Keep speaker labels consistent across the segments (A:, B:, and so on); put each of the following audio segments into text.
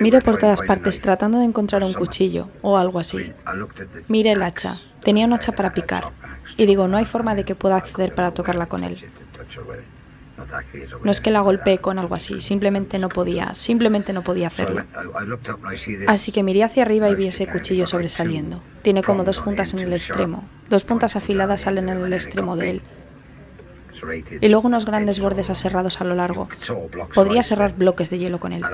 A: Miro por todas partes tratando de encontrar un cuchillo o algo así. Mire el hacha. Tenía un hacha para picar. Y digo, no hay forma de que pueda acceder para tocarla con él. No es que la golpeé con algo así, simplemente no podía, simplemente no podía hacerlo. Así que miré hacia arriba y vi ese cuchillo sobresaliendo. Tiene como dos puntas en el extremo. Dos puntas afiladas salen en el extremo de él. Y luego unos grandes bordes aserrados a lo largo. Podría serrar bloques de hielo con él.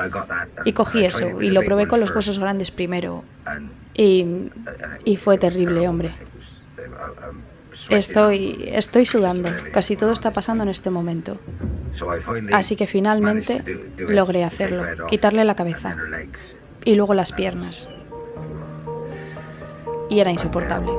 A: Y cogí eso y lo probé con los huesos grandes primero. Y, y fue terrible, hombre. Estoy, estoy sudando. Casi todo está pasando en este momento. Así que finalmente logré hacerlo, quitarle la cabeza y luego las piernas. Y era insoportable.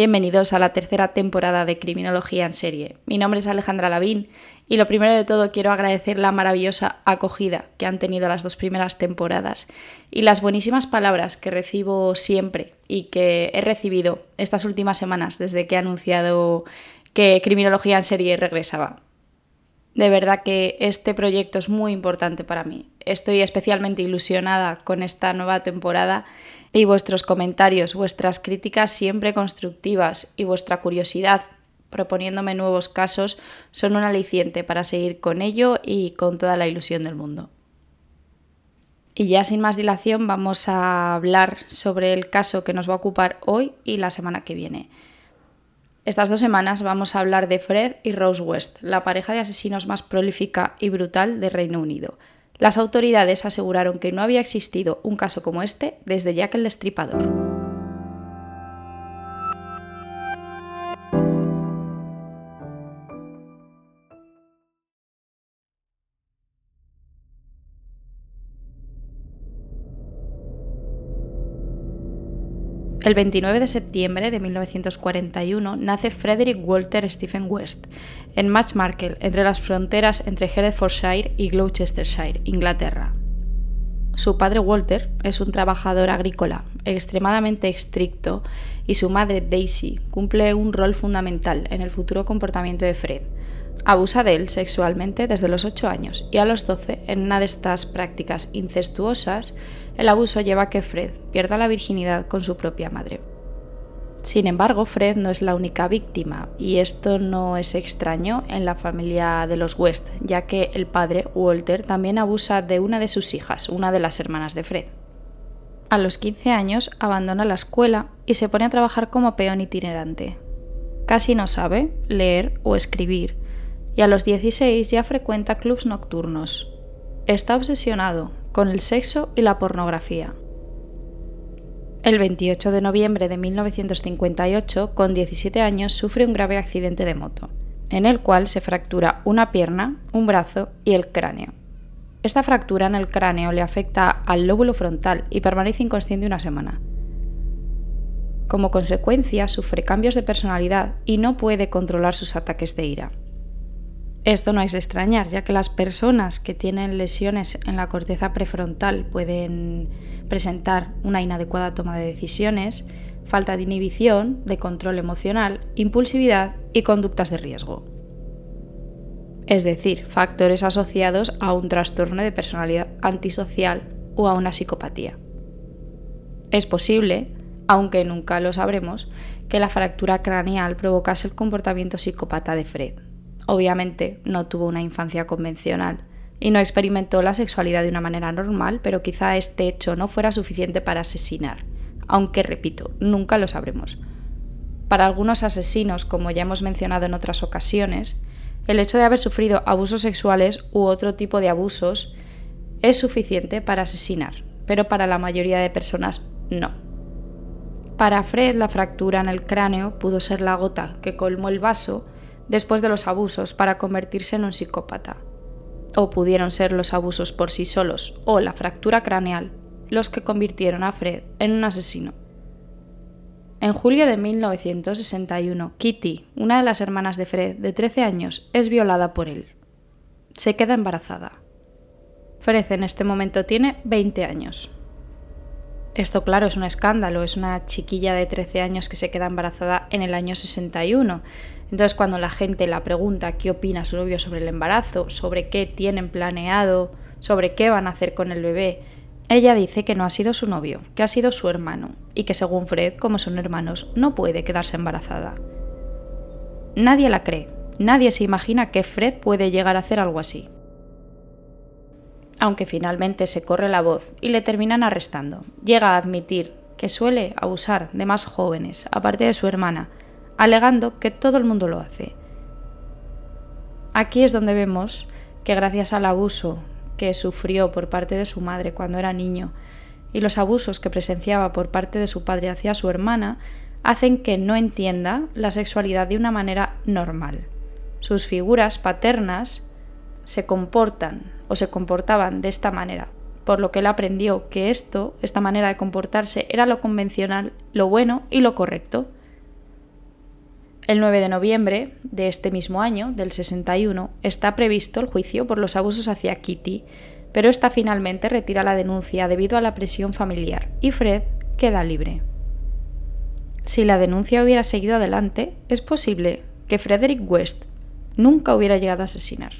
A: Bienvenidos a la tercera temporada de Criminología en Serie. Mi nombre es Alejandra Lavín y lo primero de todo quiero agradecer la maravillosa acogida que han tenido las dos primeras temporadas y las buenísimas palabras que recibo siempre y que he recibido estas últimas semanas desde que he anunciado que Criminología en Serie regresaba. De verdad que este proyecto es muy importante para mí. Estoy especialmente ilusionada con esta nueva temporada y vuestros comentarios, vuestras críticas siempre constructivas y vuestra curiosidad proponiéndome nuevos casos son un aliciente para seguir con ello y con toda la ilusión del mundo. Y ya sin más dilación vamos a hablar sobre el caso que nos va a ocupar hoy y la semana que viene. Estas dos semanas vamos a hablar de Fred y Rose West, la pareja de asesinos más prolífica y brutal de Reino Unido. Las autoridades aseguraron que no había existido un caso como este desde Jack el Destripador. El 29 de septiembre de 1941 nace Frederick Walter Stephen West en Matchmarkle, entre las fronteras entre Herefordshire y Gloucestershire, Inglaterra. Su padre Walter es un trabajador agrícola extremadamente estricto y su madre Daisy cumple un rol fundamental en el futuro comportamiento de Fred. Abusa de él sexualmente desde los 8 años y a los 12, en una de estas prácticas incestuosas, el abuso lleva a que Fred pierda la virginidad con su propia madre. Sin embargo, Fred no es la única víctima, y esto no es extraño en la familia de los West, ya que el padre, Walter, también abusa de una de sus hijas, una de las hermanas de Fred. A los 15 años abandona la escuela y se pone a trabajar como peón itinerante. Casi no sabe leer o escribir, y a los 16 ya frecuenta clubs nocturnos. Está obsesionado con el sexo y la pornografía. El 28 de noviembre de 1958, con 17 años, sufre un grave accidente de moto, en el cual se fractura una pierna, un brazo y el cráneo. Esta fractura en el cráneo le afecta al lóbulo frontal y permanece inconsciente una semana. Como consecuencia, sufre cambios de personalidad y no puede controlar sus ataques de ira. Esto no es extrañar, ya que las personas que tienen lesiones en la corteza prefrontal pueden presentar una inadecuada toma de decisiones, falta de inhibición, de control emocional, impulsividad y conductas de riesgo. Es decir, factores asociados a un trastorno de personalidad antisocial o a una psicopatía. Es posible, aunque nunca lo sabremos, que la fractura craneal provocase el comportamiento psicópata de Fred. Obviamente no tuvo una infancia convencional y no experimentó la sexualidad de una manera normal, pero quizá este hecho no fuera suficiente para asesinar, aunque repito, nunca lo sabremos. Para algunos asesinos, como ya hemos mencionado en otras ocasiones, el hecho de haber sufrido abusos sexuales u otro tipo de abusos es suficiente para asesinar, pero para la mayoría de personas no. Para Fred la fractura en el cráneo pudo ser la gota que colmó el vaso después de los abusos para convertirse en un psicópata. O pudieron ser los abusos por sí solos o la fractura craneal los que convirtieron a Fred en un asesino. En julio de 1961, Kitty, una de las hermanas de Fred de 13 años, es violada por él. Se queda embarazada. Fred en este momento tiene 20 años. Esto, claro, es un escándalo. Es una chiquilla de 13 años que se queda embarazada en el año 61. Entonces, cuando la gente la pregunta qué opina su novio sobre el embarazo, sobre qué tienen planeado, sobre qué van a hacer con el bebé, ella dice que no ha sido su novio, que ha sido su hermano, y que según Fred, como son hermanos, no puede quedarse embarazada. Nadie la cree, nadie se imagina que Fred puede llegar a hacer algo así. Aunque finalmente se corre la voz y le terminan arrestando. Llega a admitir que suele abusar de más jóvenes, aparte de su hermana, alegando que todo el mundo lo hace. Aquí es donde vemos que gracias al abuso que sufrió por parte de su madre cuando era niño y los abusos que presenciaba por parte de su padre hacia su hermana, hacen que no entienda la sexualidad de una manera normal. Sus figuras paternas se comportan o se comportaban de esta manera, por lo que él aprendió que esto, esta manera de comportarse, era lo convencional, lo bueno y lo correcto. El 9 de noviembre de este mismo año, del 61, está previsto el juicio por los abusos hacia Kitty, pero esta finalmente retira la denuncia debido a la presión familiar y Fred queda libre. Si la denuncia hubiera seguido adelante, es posible que Frederick West nunca hubiera llegado a asesinar.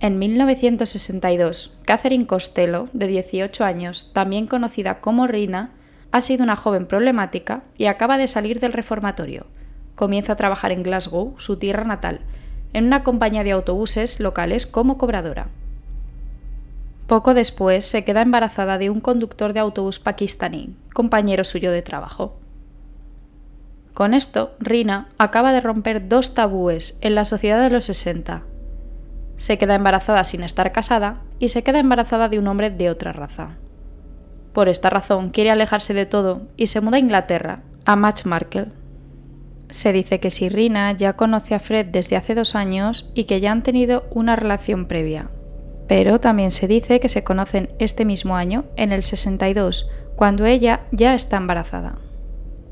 A: En 1962, Catherine Costello, de 18 años, también conocida como Rina, ha sido una joven problemática y acaba de salir del reformatorio. Comienza a trabajar en Glasgow, su tierra natal, en una compañía de autobuses locales como cobradora. Poco después se queda embarazada de un conductor de autobús pakistaní, compañero suyo de trabajo. Con esto, Rina acaba de romper dos tabúes en la sociedad de los 60 se queda embarazada sin estar casada y se queda embarazada de un hombre de otra raza. Por esta razón quiere alejarse de todo y se muda a Inglaterra, a Match Markle. Se dice que Sirrina ya conoce a Fred desde hace dos años y que ya han tenido una relación previa. Pero también se dice que se conocen este mismo año, en el 62, cuando ella ya está embarazada.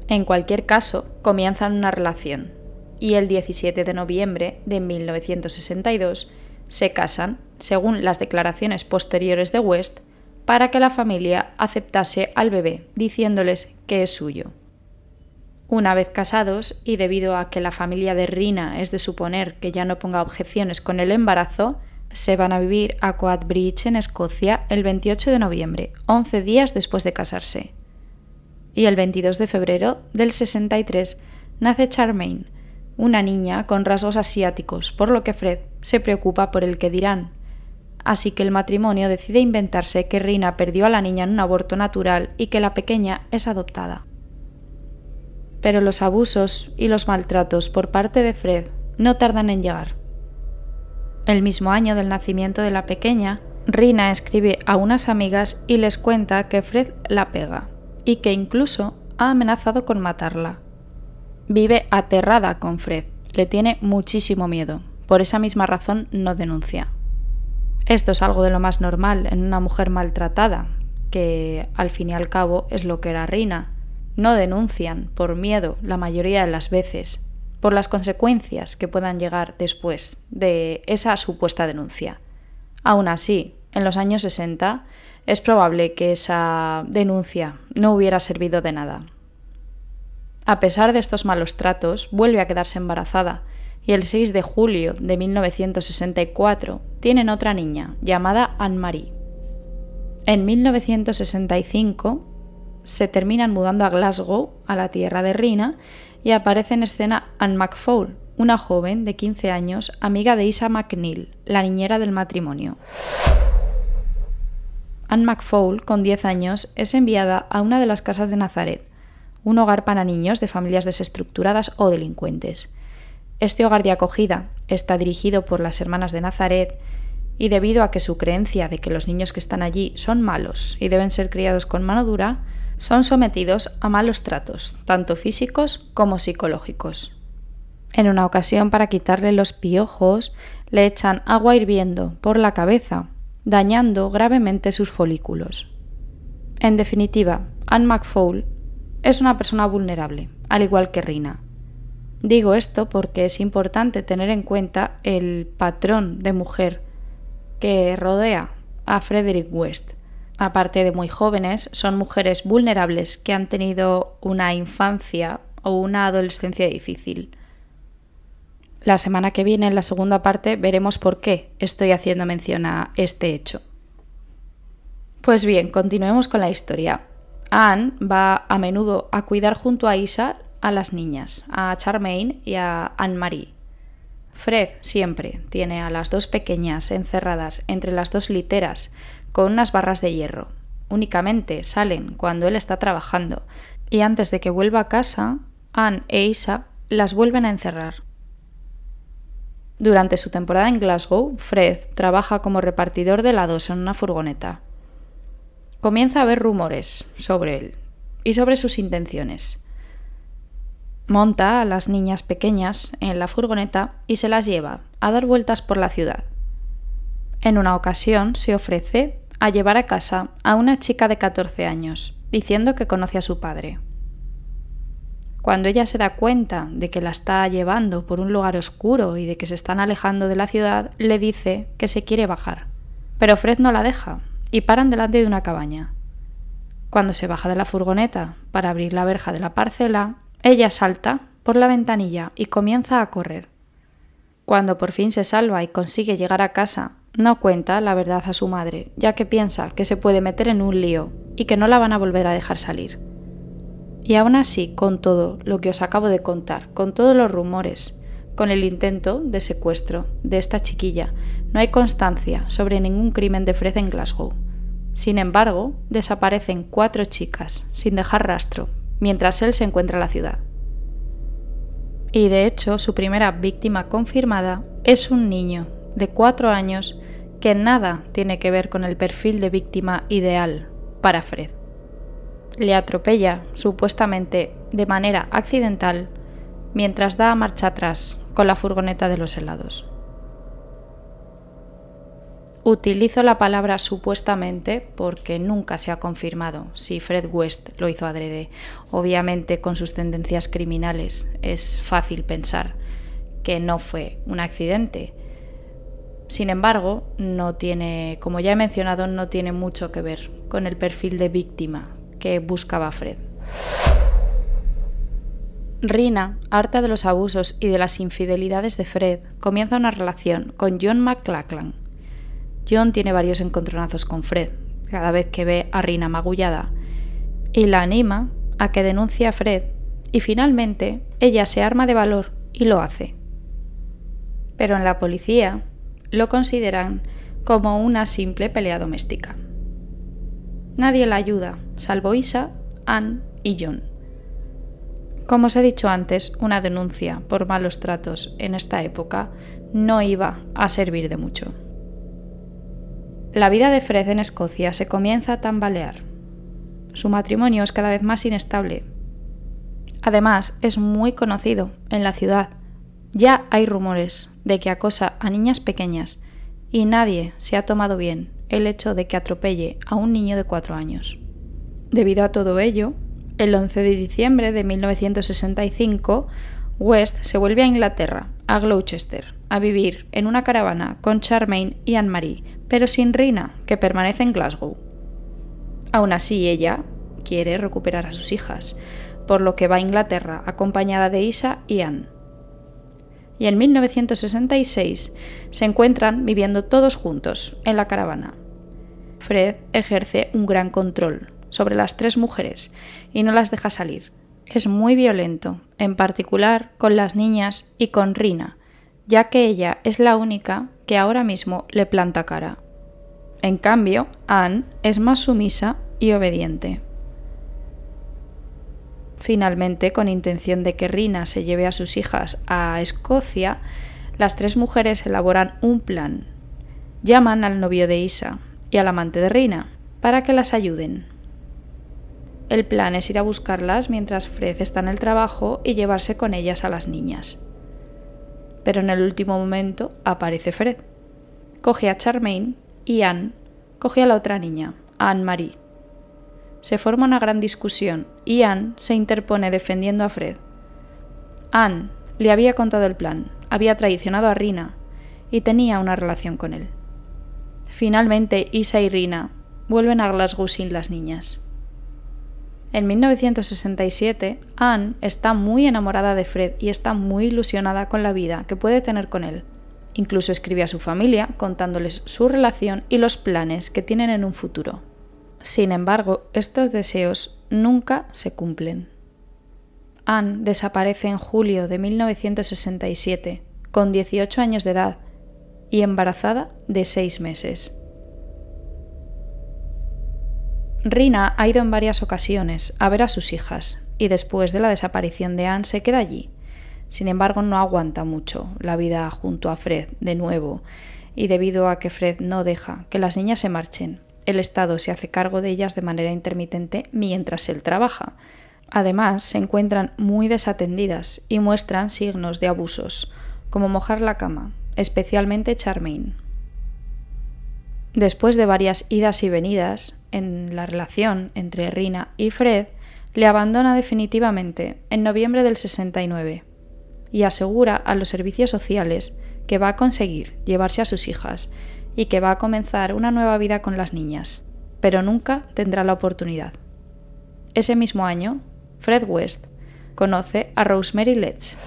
A: En cualquier caso, comienzan una relación, y el 17 de noviembre de 1962 se casan, según las declaraciones posteriores de West, para que la familia aceptase al bebé, diciéndoles que es suyo. Una vez casados, y debido a que la familia de Rina es de suponer que ya no ponga objeciones con el embarazo, se van a vivir a Coatbridge, en Escocia, el 28 de noviembre, 11 días después de casarse. Y el 22 de febrero del 63 nace Charmaine, una niña con rasgos asiáticos, por lo que Fred se preocupa por el que dirán. Así que el matrimonio decide inventarse que Rina perdió a la niña en un aborto natural y que la pequeña es adoptada. Pero los abusos y los maltratos por parte de Fred no tardan en llegar. El mismo año del nacimiento de la pequeña, Rina escribe a unas amigas y les cuenta que Fred la pega y que incluso ha amenazado con matarla. Vive aterrada con Fred, le tiene muchísimo miedo, por esa misma razón no denuncia. Esto es algo de lo más normal en una mujer maltratada, que al fin y al cabo es lo que era Rina. No denuncian por miedo la mayoría de las veces, por las consecuencias que puedan llegar después de esa supuesta denuncia. Aún así, en los años 60 es probable que esa denuncia no hubiera servido de nada, a pesar de estos malos tratos, vuelve a quedarse embarazada y el 6 de julio de 1964 tienen otra niña llamada Anne-Marie. En 1965 se terminan mudando a Glasgow, a la tierra de Rina, y aparece en escena Anne McFaul, una joven de 15 años, amiga de Isa McNeil, la niñera del matrimonio. Anne McFaul, con 10 años, es enviada a una de las casas de Nazaret, un hogar para niños de familias desestructuradas o delincuentes. Este hogar de acogida está dirigido por las hermanas de Nazaret y debido a que su creencia de que los niños que están allí son malos y deben ser criados con mano dura, son sometidos a malos tratos, tanto físicos como psicológicos. En una ocasión, para quitarle los piojos, le echan agua hirviendo por la cabeza, dañando gravemente sus folículos. En definitiva, Anne McFaul es una persona vulnerable, al igual que Rina. Digo esto porque es importante tener en cuenta el patrón de mujer que rodea a Frederick West. aparte de muy jóvenes, son mujeres vulnerables que han tenido una infancia o una adolescencia difícil. La semana que viene, en la segunda parte, veremos por qué estoy haciendo mención a este hecho. Pues bien, continuemos con la historia. Anne va a menudo a cuidar junto a Isa a las niñas, a Charmaine y a Anne-Marie. Fred siempre tiene a las dos pequeñas encerradas entre las dos literas con unas barras de hierro. Únicamente salen cuando él está trabajando y antes de que vuelva a casa, Anne e Isa las vuelven a encerrar. Durante su temporada en Glasgow, Fred trabaja como repartidor de helados en una furgoneta. Comienza a haber rumores sobre él y sobre sus intenciones. Monta a las niñas pequeñas en la furgoneta y se las lleva a dar vueltas por la ciudad. En una ocasión se ofrece a llevar a casa a una chica de 14 años, diciendo que conoce a su padre. Cuando ella se da cuenta de que la está llevando por un lugar oscuro y de que se están alejando de la ciudad, le dice que se quiere bajar. Pero Fred no la deja y paran delante de una cabaña. Cuando se baja de la furgoneta para abrir la verja de la parcela, ella salta por la ventanilla y comienza a correr. Cuando por fin se salva y consigue llegar a casa, no cuenta la verdad a su madre, ya que piensa que se puede meter en un lío y que no la van a volver a dejar salir. Y aún así, con todo lo que os acabo de contar, con todos los rumores, con el intento de secuestro de esta chiquilla, no hay constancia sobre ningún crimen de Fred en Glasgow. Sin embargo, desaparecen cuatro chicas, sin dejar rastro, mientras él se encuentra en la ciudad. Y de hecho, su primera víctima confirmada es un niño de cuatro años que nada tiene que ver con el perfil de víctima ideal para Fred. Le atropella, supuestamente de manera accidental, mientras da marcha atrás con la furgoneta de los helados. Utilizo la palabra supuestamente porque nunca se ha confirmado si Fred West lo hizo adrede. Obviamente con sus tendencias criminales es fácil pensar que no fue un accidente. Sin embargo, no tiene, como ya he mencionado, no tiene mucho que ver con el perfil de víctima que buscaba Fred. Rina, harta de los abusos y de las infidelidades de Fred, comienza una relación con John McLachlan, John tiene varios encontronazos con Fred, cada vez que ve a Rina magullada, y la anima a que denuncie a Fred, y finalmente ella se arma de valor y lo hace. Pero en la policía lo consideran como una simple pelea doméstica. Nadie la ayuda, salvo Isa, Anne y John. Como os he dicho antes, una denuncia por malos tratos en esta época no iba a servir de mucho. La vida de Fred en Escocia se comienza a tambalear. Su matrimonio es cada vez más inestable. Además, es muy conocido en la ciudad. Ya hay rumores de que acosa a niñas pequeñas y nadie se ha tomado bien el hecho de que atropelle a un niño de cuatro años. Debido a todo ello, el 11 de diciembre de 1965, West se vuelve a Inglaterra, a Gloucester, a vivir en una caravana con Charmaine y Anne-Marie, pero sin Rina, que permanece en Glasgow. Aún así, ella quiere recuperar a sus hijas, por lo que va a Inglaterra acompañada de Isa y Anne. Y en 1966 se encuentran viviendo todos juntos en la caravana. Fred ejerce un gran control sobre las tres mujeres y no las deja salir. Es muy violento, en particular con las niñas y con Rina, ya que ella es la única que ahora mismo le planta cara. En cambio, Anne es más sumisa y obediente. Finalmente, con intención de que Rina se lleve a sus hijas a Escocia, las tres mujeres elaboran un plan. Llaman al novio de Isa y al amante de Rina para que las ayuden. El plan es ir a buscarlas mientras Fred está en el trabajo y llevarse con ellas a las niñas pero en el último momento aparece Fred. Coge a Charmaine y Anne coge a la otra niña, Anne-Marie. Se forma una gran discusión y Anne se interpone defendiendo a Fred. Anne le había contado el plan, había traicionado a Rina y tenía una relación con él. Finalmente, Isa y Rina vuelven a Glasgow sin las niñas. En 1967, Anne está muy enamorada de Fred y está muy ilusionada con la vida que puede tener con él. Incluso escribe a su familia contándoles su relación y los planes que tienen en un futuro. Sin embargo, estos deseos nunca se cumplen. Anne desaparece en julio de 1967, con 18 años de edad y embarazada de 6 meses. Rina ha ido en varias ocasiones a ver a sus hijas y después de la desaparición de Anne se queda allí. Sin embargo, no aguanta mucho la vida junto a Fred de nuevo y debido a que Fred no deja que las niñas se marchen, el Estado se hace cargo de ellas de manera intermitente mientras él trabaja. Además, se encuentran muy desatendidas y muestran signos de abusos, como mojar la cama, especialmente Charmaine. Después de varias idas y venidas en la relación entre Rina y Fred, le abandona definitivamente en noviembre del 69 y asegura a los servicios sociales que va a conseguir llevarse a sus hijas y que va a comenzar una nueva vida con las niñas, pero nunca tendrá la oportunidad. Ese mismo año, Fred West conoce a Rosemary Letts.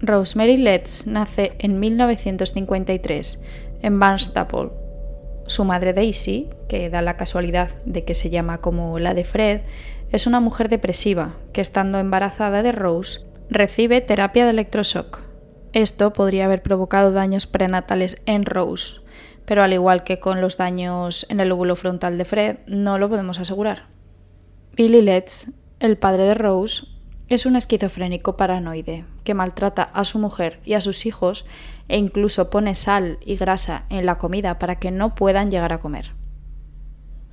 A: Rosemary Letts nace en 1953 en Barnstaple. Su madre Daisy, que da la casualidad de que se llama como la de Fred, es una mujer depresiva que estando embarazada de Rose recibe terapia de electroshock. Esto podría haber provocado daños prenatales en Rose, pero al igual que con los daños en el lóbulo frontal de Fred, no lo podemos asegurar. Billy Letts, el padre de Rose, es un esquizofrénico paranoide que maltrata a su mujer y a sus hijos e incluso pone sal y grasa en la comida para que no puedan llegar a comer.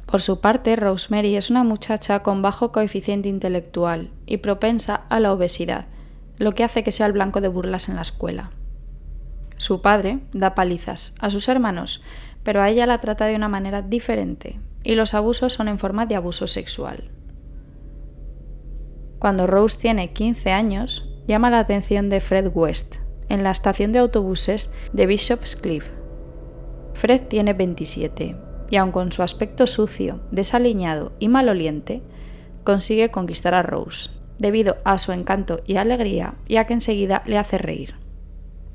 A: Por su parte, Rosemary es una muchacha con bajo coeficiente intelectual y propensa a la obesidad, lo que hace que sea el blanco de burlas en la escuela. Su padre da palizas a sus hermanos, pero a ella la trata de una manera diferente, y los abusos son en forma de abuso sexual. Cuando Rose tiene 15 años, llama la atención de Fred West en la estación de autobuses de Bishop's Cliff. Fred tiene 27 y aun con su aspecto sucio, desaliñado y maloliente, consigue conquistar a Rose, debido a su encanto y alegría y a que enseguida le hace reír.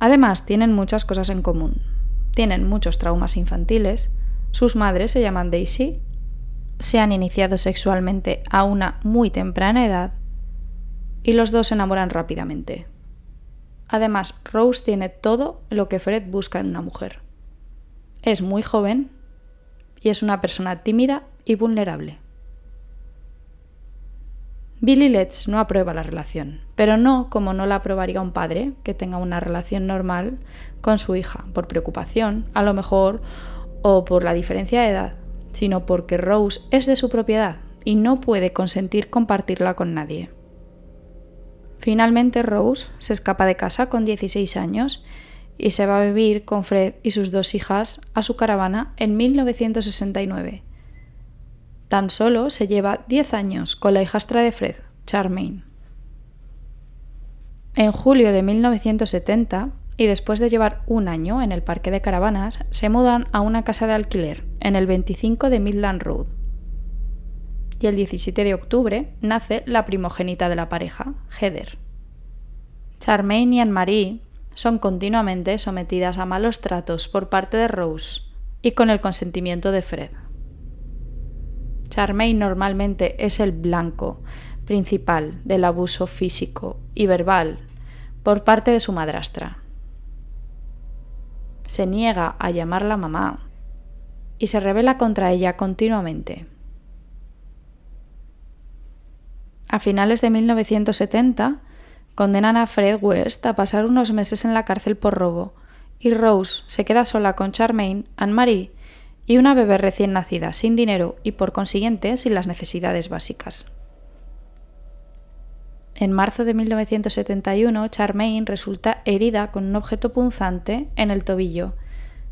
A: Además, tienen muchas cosas en común. Tienen muchos traumas infantiles, sus madres se llaman Daisy, se han iniciado sexualmente a una muy temprana edad y los dos se enamoran rápidamente. Además, Rose tiene todo lo que Fred busca en una mujer. Es muy joven y es una persona tímida y vulnerable. Billy Letts no aprueba la relación, pero no como no la aprobaría un padre que tenga una relación normal con su hija, por preocupación, a lo mejor, o por la diferencia de edad, sino porque Rose es de su propiedad y no puede consentir compartirla con nadie. Finalmente Rose se escapa de casa con 16 años y se va a vivir con Fred y sus dos hijas a su caravana en 1969. Tan solo se lleva 10 años con la hijastra de Fred, Charmaine. En julio de 1970, y después de llevar un año en el parque de caravanas, se mudan a una casa de alquiler en el 25 de Midland Road, y el 17 de octubre nace la primogénita de la pareja, Heather. Charmaine y Anne-Marie son continuamente sometidas a malos tratos por parte de Rose y con el consentimiento de Fred. Charmaine normalmente es el blanco principal del abuso físico y verbal por parte de su madrastra. Se niega a llamarla mamá y se revela contra ella continuamente. A finales de 1970 condenan a Fred West a pasar unos meses en la cárcel por robo y Rose se queda sola con Charmaine, Anne-Marie y una bebé recién nacida, sin dinero y por consiguiente sin las necesidades básicas. En marzo de 1971, Charmaine resulta herida con un objeto punzante en el tobillo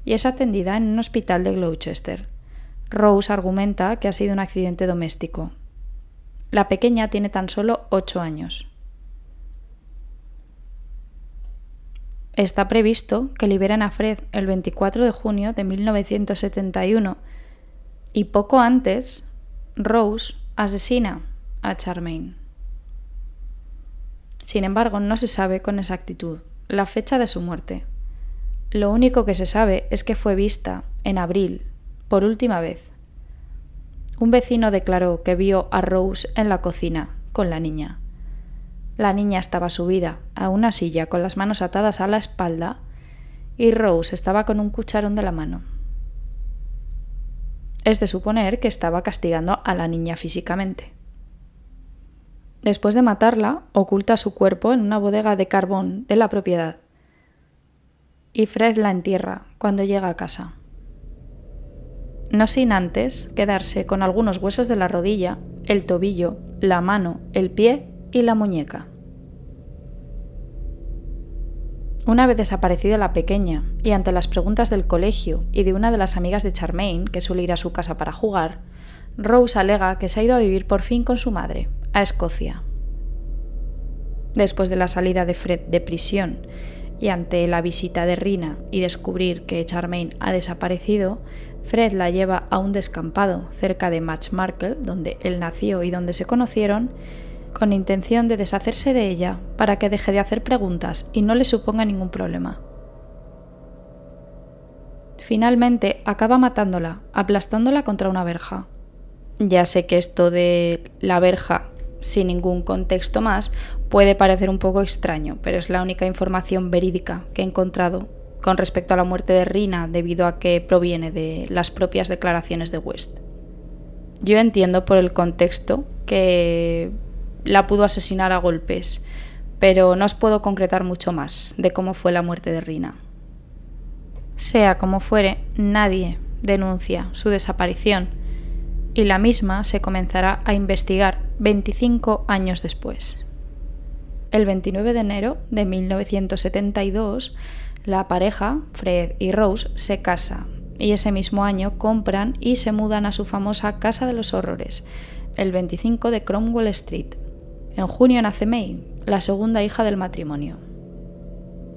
A: y es atendida en un hospital de Gloucester. Rose argumenta que ha sido un accidente doméstico. La pequeña tiene tan solo 8 años. Está previsto que liberen a Fred el 24 de junio de 1971 Y poco antes, Rose asesina a Charmaine. Sin embargo, no se sabe con exactitud la fecha de su muerte. Lo único que se sabe es que fue vista en abril, por última vez. Un vecino declaró que vio a Rose en la cocina con la niña. La niña estaba subida a una silla con las manos atadas a la espalda y Rose estaba con un cucharón de la mano. Es de suponer que estaba castigando a la niña físicamente. Después de matarla, oculta su cuerpo en una bodega de carbón de la propiedad. Y Fred la entierra cuando llega a casa. No sin antes quedarse con algunos huesos de la rodilla, el tobillo, la mano, el pie y la muñeca. Una vez desaparecida la pequeña, y ante las preguntas del colegio y de una de las amigas de Charmaine, que suele ir a su casa para jugar, Rose alega que se ha ido a vivir por fin con su madre, a Escocia. Después de la salida de Fred de prisión y ante la visita de Rina y descubrir que Charmaine ha desaparecido, Fred la lleva a un descampado cerca de Markle, donde él nació y donde se conocieron, con intención de deshacerse de ella para que deje de hacer preguntas y no le suponga ningún problema. Finalmente acaba matándola, aplastándola contra una verja. Ya sé que esto de la verja sin ningún contexto más, puede parecer un poco extraño, pero es la única información verídica que he encontrado con respecto a la muerte de Rina debido a que proviene de las propias declaraciones de West. Yo entiendo por el contexto que la pudo asesinar a golpes, pero no os puedo concretar mucho más de cómo fue la muerte de Rina. Sea como fuere, nadie denuncia su desaparición y la misma se comenzará a investigar 25 años después. El 29 de enero de 1972, la pareja, Fred y Rose, se casa y ese mismo año compran y se mudan a su famosa Casa de los Horrores, el 25 de Cromwell Street. En junio nace May, la segunda hija del matrimonio.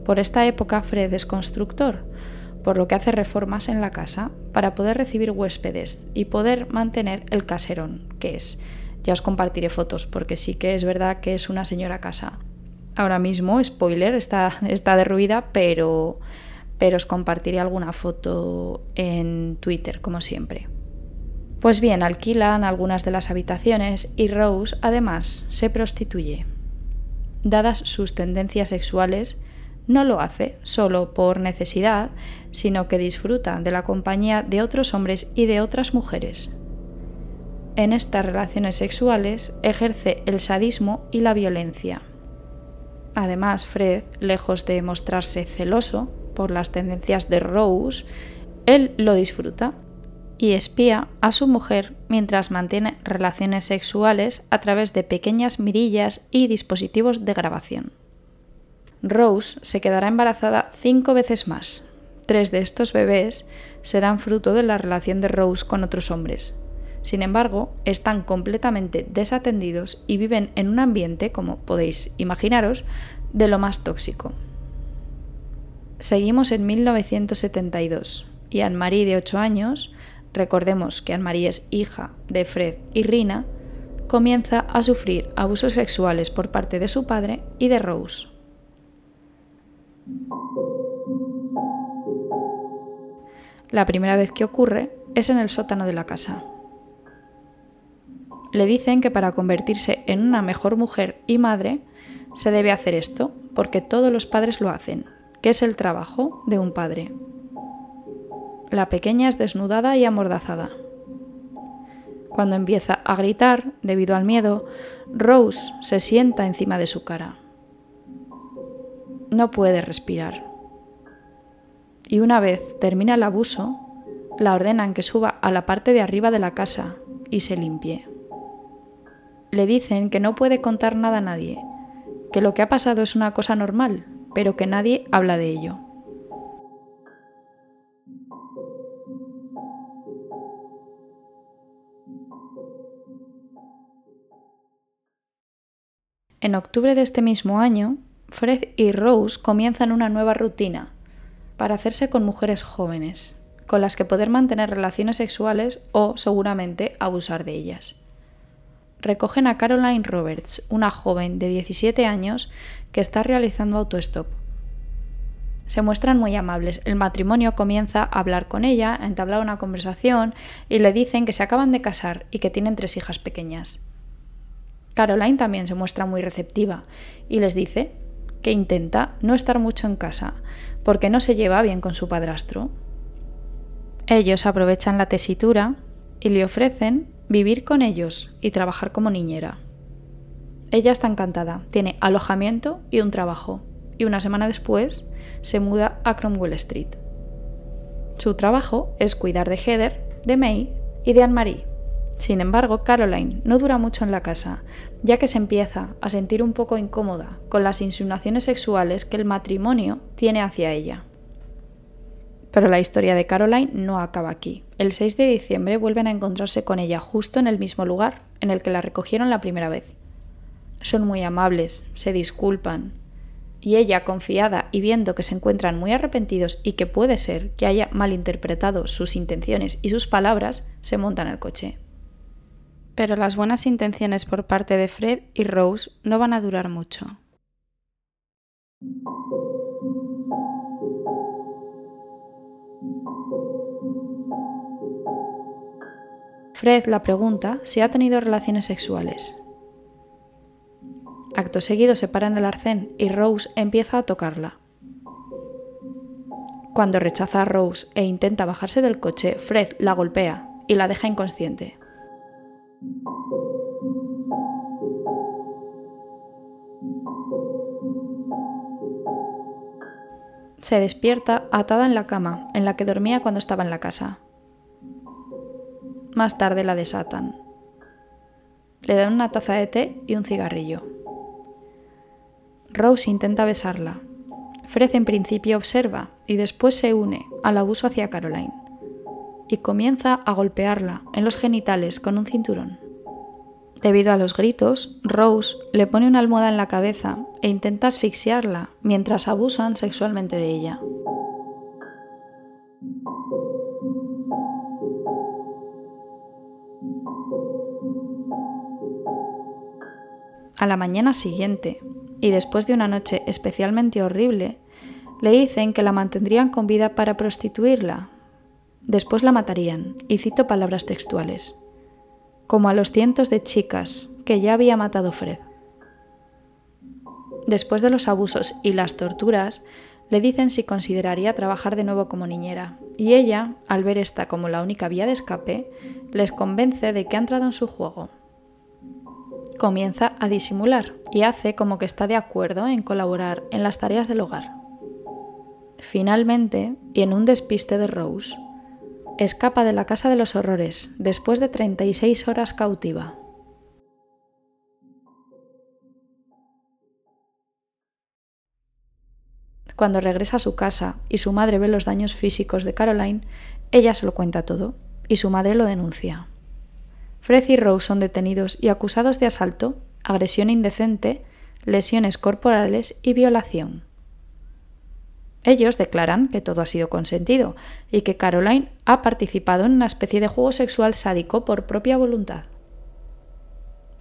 A: Por esta época Fred es constructor, por lo que hace reformas en la casa para poder recibir huéspedes y poder mantener el caserón, que es. Ya os compartiré fotos porque sí que es verdad que es una señora casa. Ahora mismo, spoiler, está, derruida, pero, pero os compartiré alguna foto en Twitter, como siempre. Pues bien, alquilan algunas de las habitaciones y Rose además se prostituye. Dadas sus tendencias sexuales, no lo hace solo por necesidad, sino que disfruta de la compañía de otros hombres y de otras mujeres. En estas relaciones sexuales ejerce el sadismo y la violencia. Además, Fred, lejos de mostrarse celoso por las tendencias de Rose, él lo disfruta y espía a su mujer mientras mantiene relaciones sexuales a través de pequeñas mirillas y dispositivos de grabación. Rose se quedará embarazada cinco veces más. Tres de estos bebés serán fruto de la relación de Rose con otros hombres. Sin embargo, están completamente desatendidos y viven en un ambiente, como podéis imaginaros, de lo más tóxico. Seguimos en 1972 y Anne-Marie de 8 años, recordemos que Anne-Marie es hija de Fred y Rina, comienza a sufrir abusos sexuales por parte de su padre y de Rose. La primera vez que ocurre es en el sótano de la casa. Le dicen que para convertirse en una mejor mujer y madre se debe hacer esto, porque todos los padres lo hacen, que es el trabajo de un padre. La pequeña es desnudada y amordazada. Cuando empieza a gritar, debido al miedo, Rose se sienta encima de su cara. No puede respirar y una vez termina el abuso, la ordenan que suba a la parte de arriba de la casa y se limpie. Le dicen que no puede contar nada a nadie, que lo que ha pasado es una cosa normal, pero que nadie habla de ello. En octubre de este mismo año, Fred y Rose comienzan una nueva rutina para hacerse con mujeres jóvenes, con las que poder mantener relaciones sexuales o, seguramente, abusar de ellas. Recogen a Caroline Roberts, una joven de 17 años que está realizando autostop. Se muestran muy amables. El matrimonio comienza a hablar con ella, a entablar una conversación y le dicen que se acaban de casar y que tienen tres hijas pequeñas. Caroline también se muestra muy receptiva y les dice que intenta no estar mucho en casa porque no se lleva bien con su padrastro. Ellos aprovechan la tesitura y le ofrecen vivir con ellos y trabajar como niñera. Ella está encantada, tiene alojamiento y un trabajo, y una semana después se muda a Cromwell Street. Su trabajo es cuidar de Heather, de May y de Anne-Marie. Sin embargo, Caroline no dura mucho en la casa, ya que se empieza a sentir un poco incómoda con las insinuaciones sexuales que el matrimonio tiene hacia ella. Pero la historia de Caroline no acaba aquí. El 6 de diciembre vuelven a encontrarse con ella justo en el mismo lugar en el que la recogieron la primera vez. Son muy amables, se disculpan, y ella, confiada y viendo que se encuentran muy arrepentidos y que puede ser que haya malinterpretado sus intenciones y sus palabras, se monta en el coche. Pero las buenas intenciones por parte de Fred y Rose no van a durar mucho. Fred la pregunta si ha tenido relaciones sexuales. Acto seguido se paran el arcén y Rose empieza a tocarla. Cuando rechaza a Rose e intenta bajarse del coche, Fred la golpea y la deja inconsciente. Se despierta atada en la cama en la que dormía cuando estaba en la casa. Más tarde la desatan. Le dan una taza de té y un cigarrillo. Rose intenta besarla. Fred en principio observa y después se une al abuso hacia Caroline y comienza a golpearla en los genitales con un cinturón. Debido a los gritos, Rose le pone una almohada en la cabeza e intenta asfixiarla mientras abusan sexualmente de ella. A la mañana siguiente, y después de una noche especialmente horrible, le dicen que la mantendrían con vida para prostituirla. Después la matarían, y cito palabras textuales como a los cientos de chicas que ya había matado Fred. Después de los abusos y las torturas, le dicen si consideraría trabajar de nuevo como niñera, y ella, al ver esta como la única vía de escape, les convence de que ha entrado en su juego. Comienza a disimular y hace como que está de acuerdo en colaborar en las tareas del hogar. Finalmente, y en un despiste de Rose, escapa de la casa de los horrores después de 36 horas cautiva. Cuando regresa a su casa y su madre ve los daños físicos de Caroline, ella se lo cuenta todo y su madre lo denuncia. Fred y Rose son detenidos y acusados de asalto, agresión indecente, lesiones corporales y violación. Ellos declaran que todo ha sido consentido y que Caroline ha participado en una especie de juego sexual sádico por propia voluntad.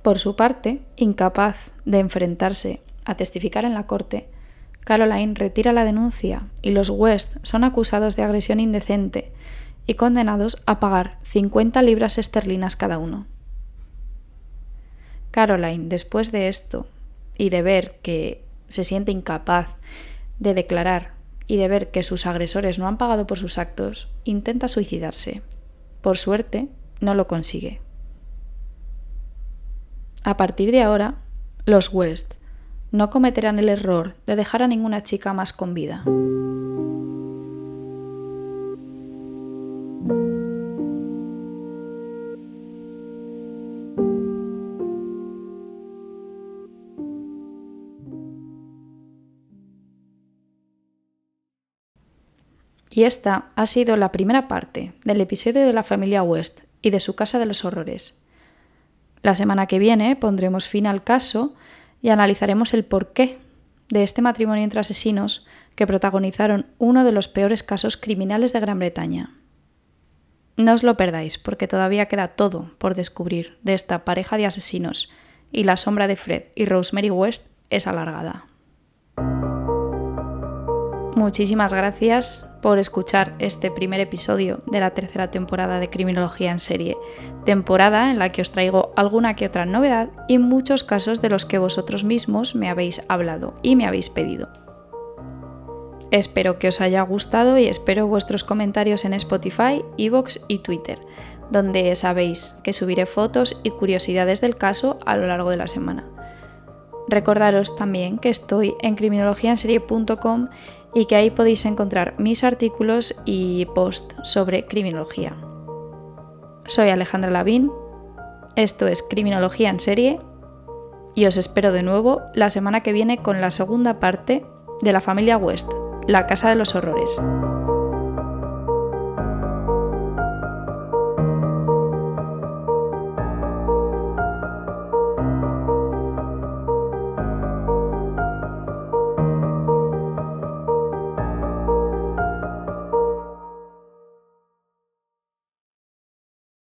A: Por su parte, incapaz de enfrentarse a testificar en la corte, Caroline retira la denuncia y los West son acusados de agresión indecente y condenados a pagar 50 libras esterlinas cada uno. Caroline, después de esto y de ver que se siente incapaz de declarar y de ver que sus agresores no han pagado por sus actos, intenta suicidarse. Por suerte, no lo consigue. A partir de ahora, los West no cometerán el error de dejar a ninguna chica más con vida. Y esta ha sido la primera parte del episodio de la familia West y de su casa de los horrores. La semana que viene pondremos fin al caso y analizaremos el porqué de este matrimonio entre asesinos que protagonizaron uno de los peores casos criminales de Gran Bretaña. No os lo perdáis, porque todavía queda todo por descubrir de esta pareja de asesinos, y la sombra de Fred y Rosemary West es alargada. Muchísimas gracias por escuchar este primer episodio de la tercera temporada de Criminología en serie, temporada en la que os traigo alguna que otra novedad y muchos casos de los que vosotros mismos me habéis hablado y me habéis pedido. Espero que os haya gustado y espero vuestros comentarios en Spotify, Evox y Twitter, donde sabéis que subiré fotos y curiosidades del caso a lo largo de la semana. Recordaros también que estoy en criminologiaenserie.com y que ahí podéis encontrar mis artículos y posts sobre criminología. Soy Alejandra Lavín, esto es Criminología en serie y os espero de nuevo la semana que viene con la segunda parte de la familia West, la Casa de los Horrores.